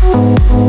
Música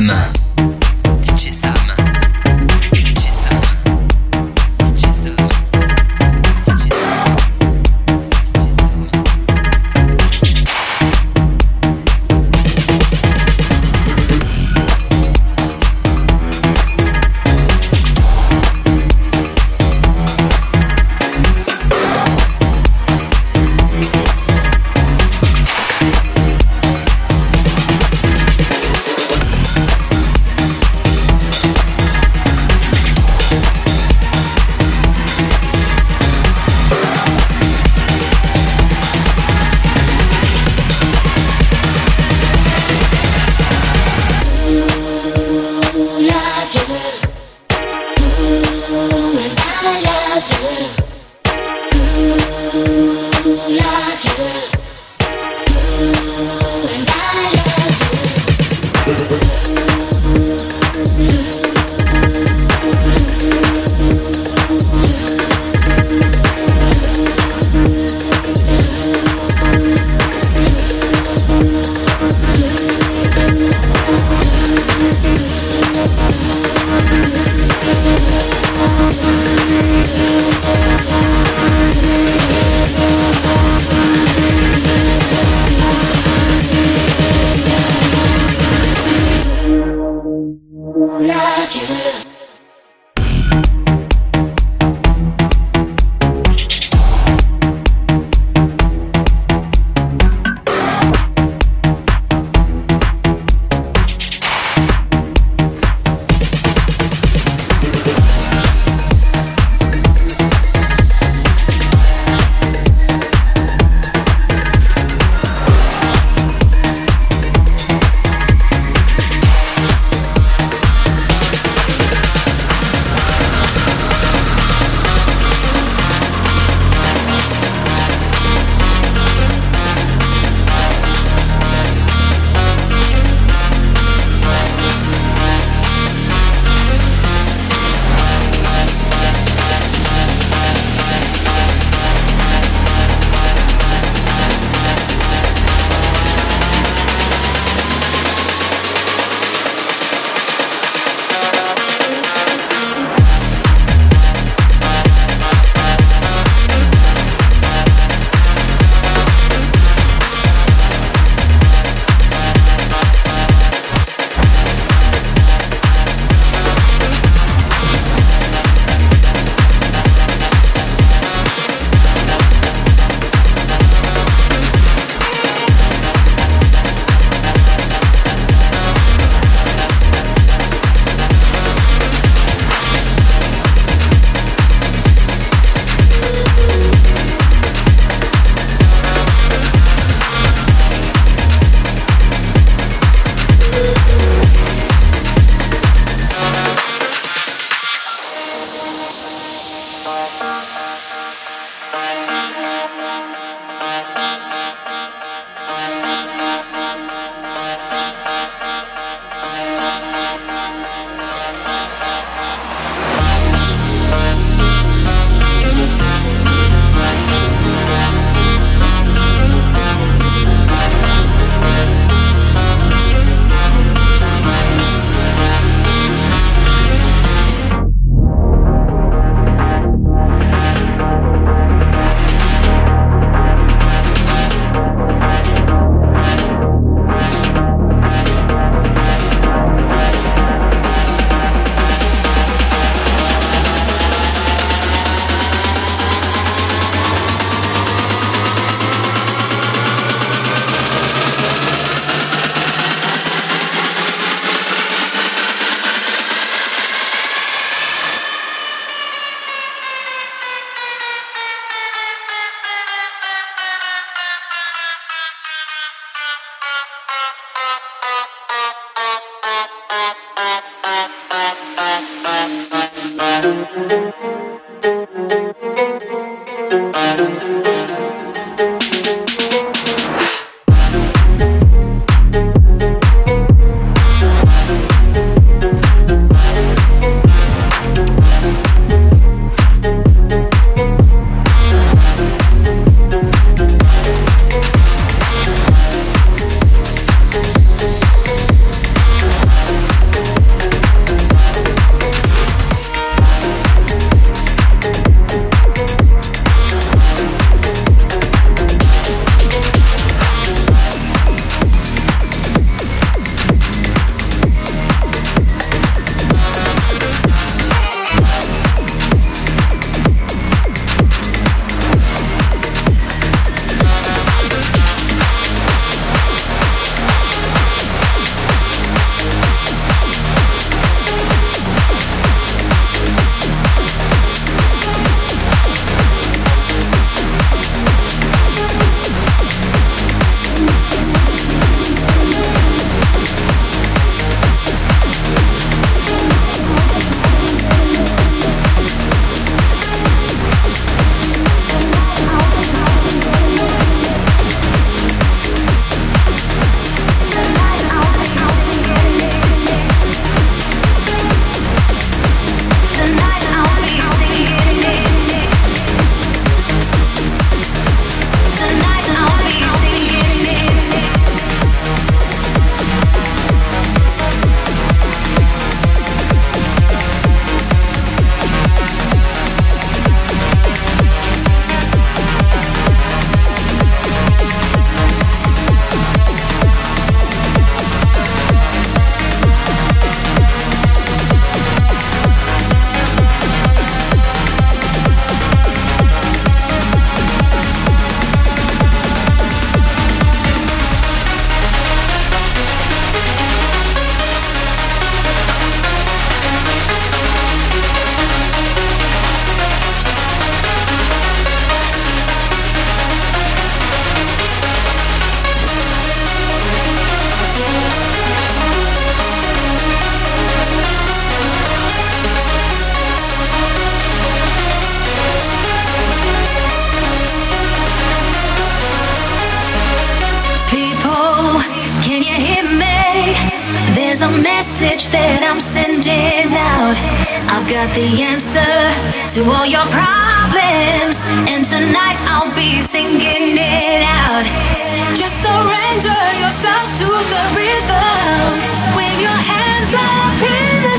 Amsterdam. There's a message that I'm sending out. I've got the answer to all your problems. And tonight I'll be singing it out. Just surrender yourself to the rhythm. Wave your hands up in the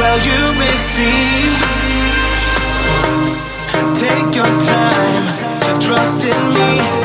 well you receive. Take your time to trust in me.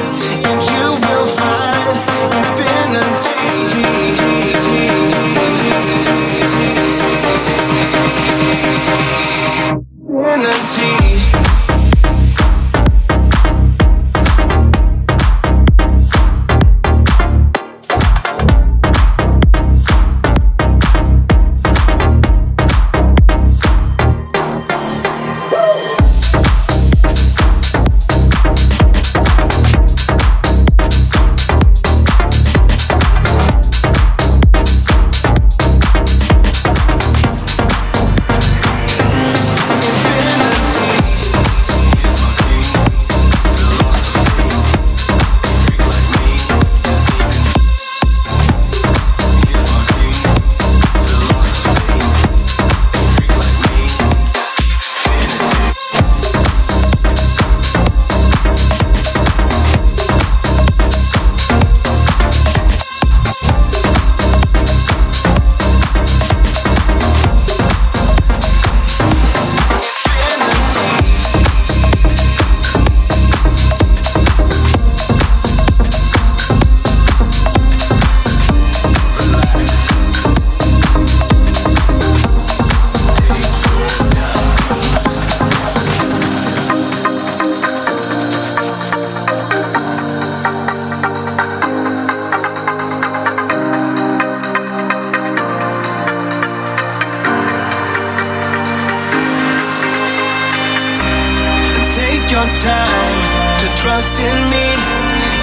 your time to trust in me,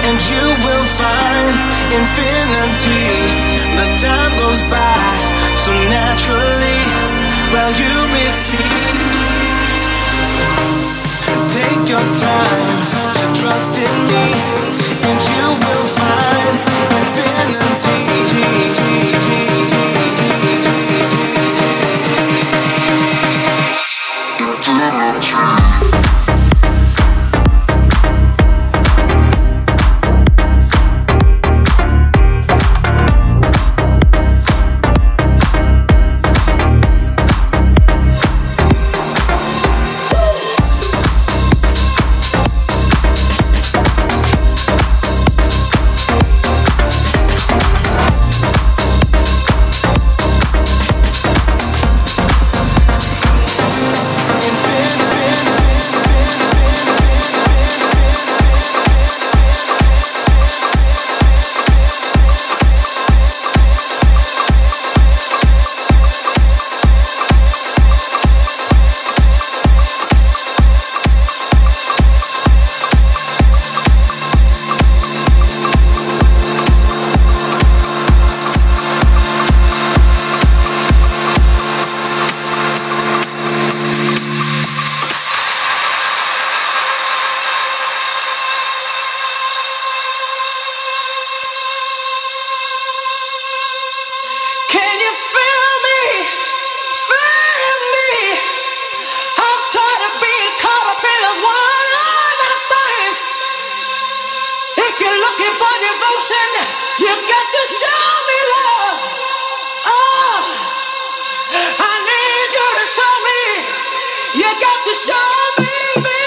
and you will find infinity. The time goes by so naturally while well, you receive. Take your time to trust in me, and you will find. You got to show me.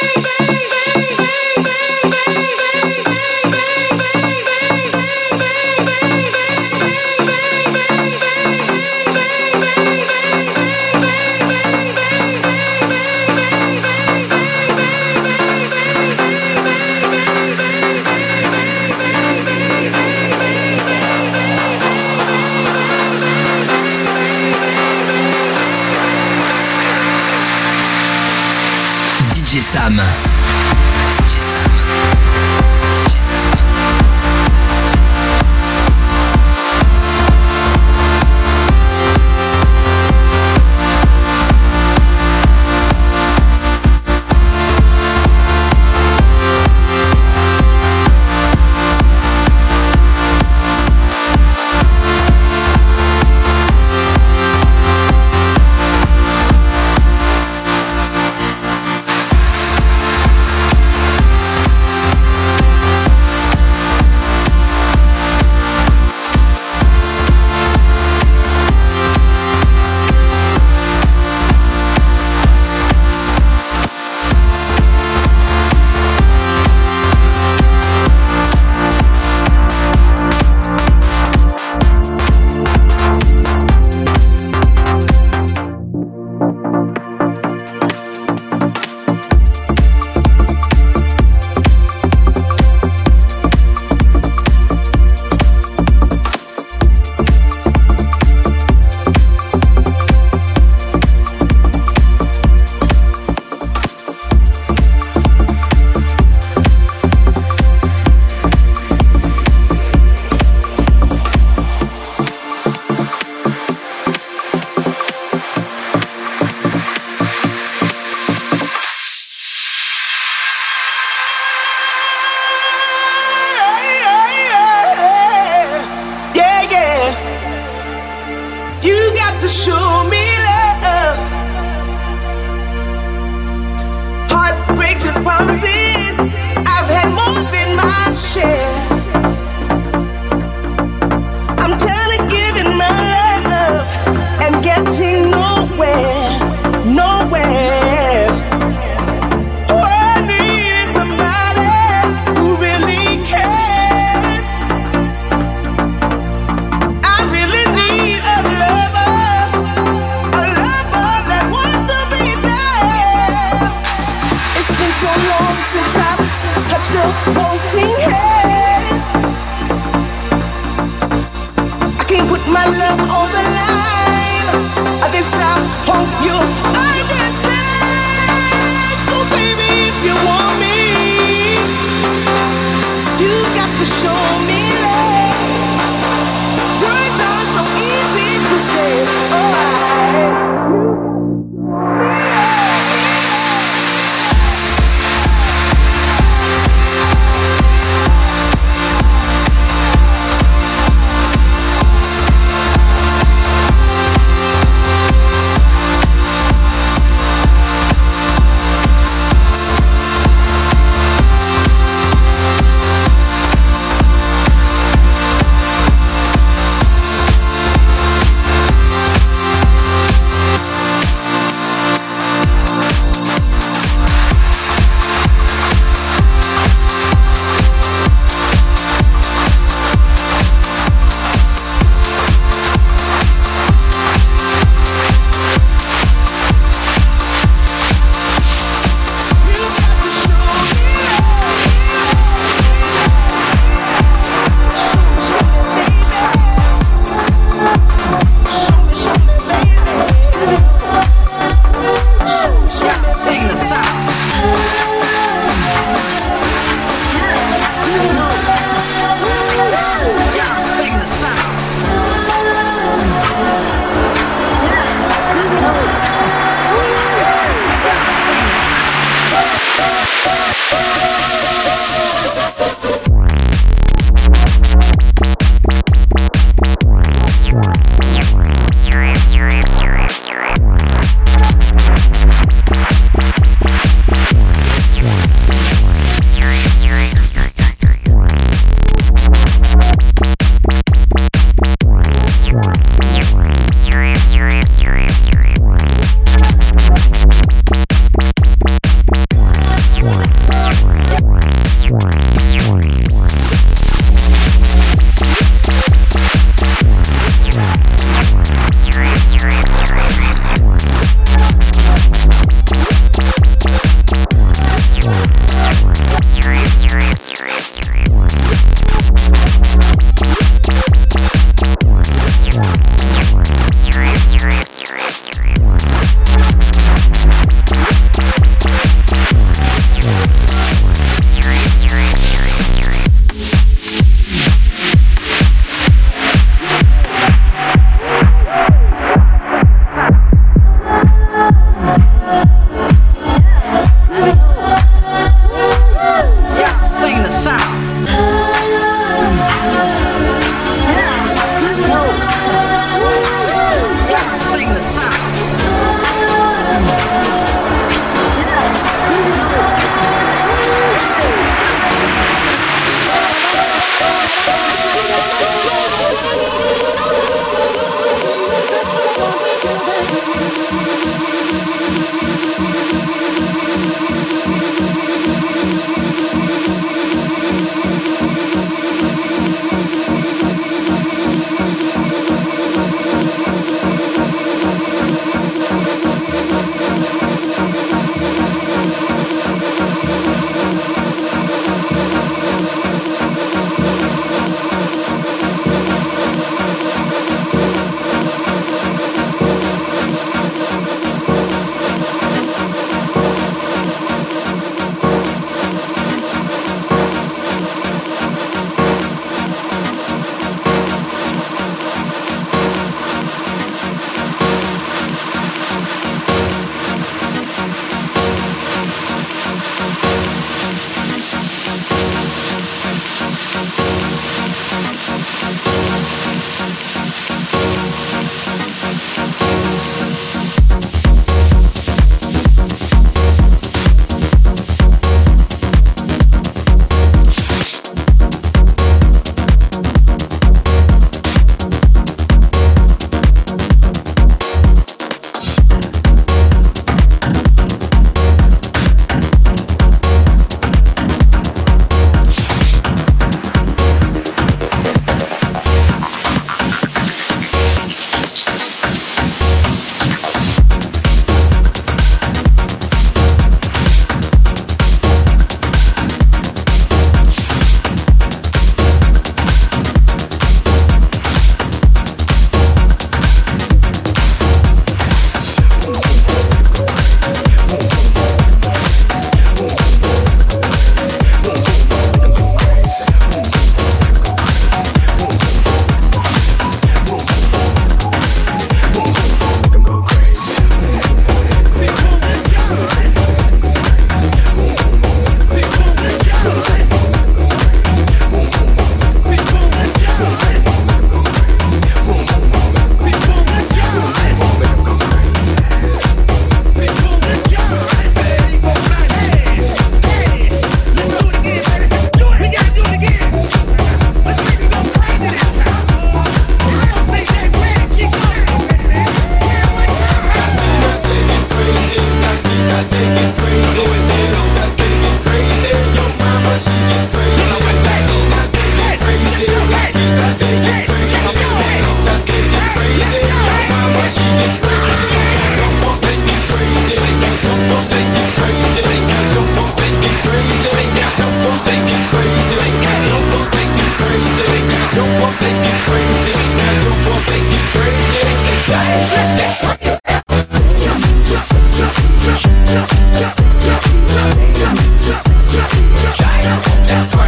That's right.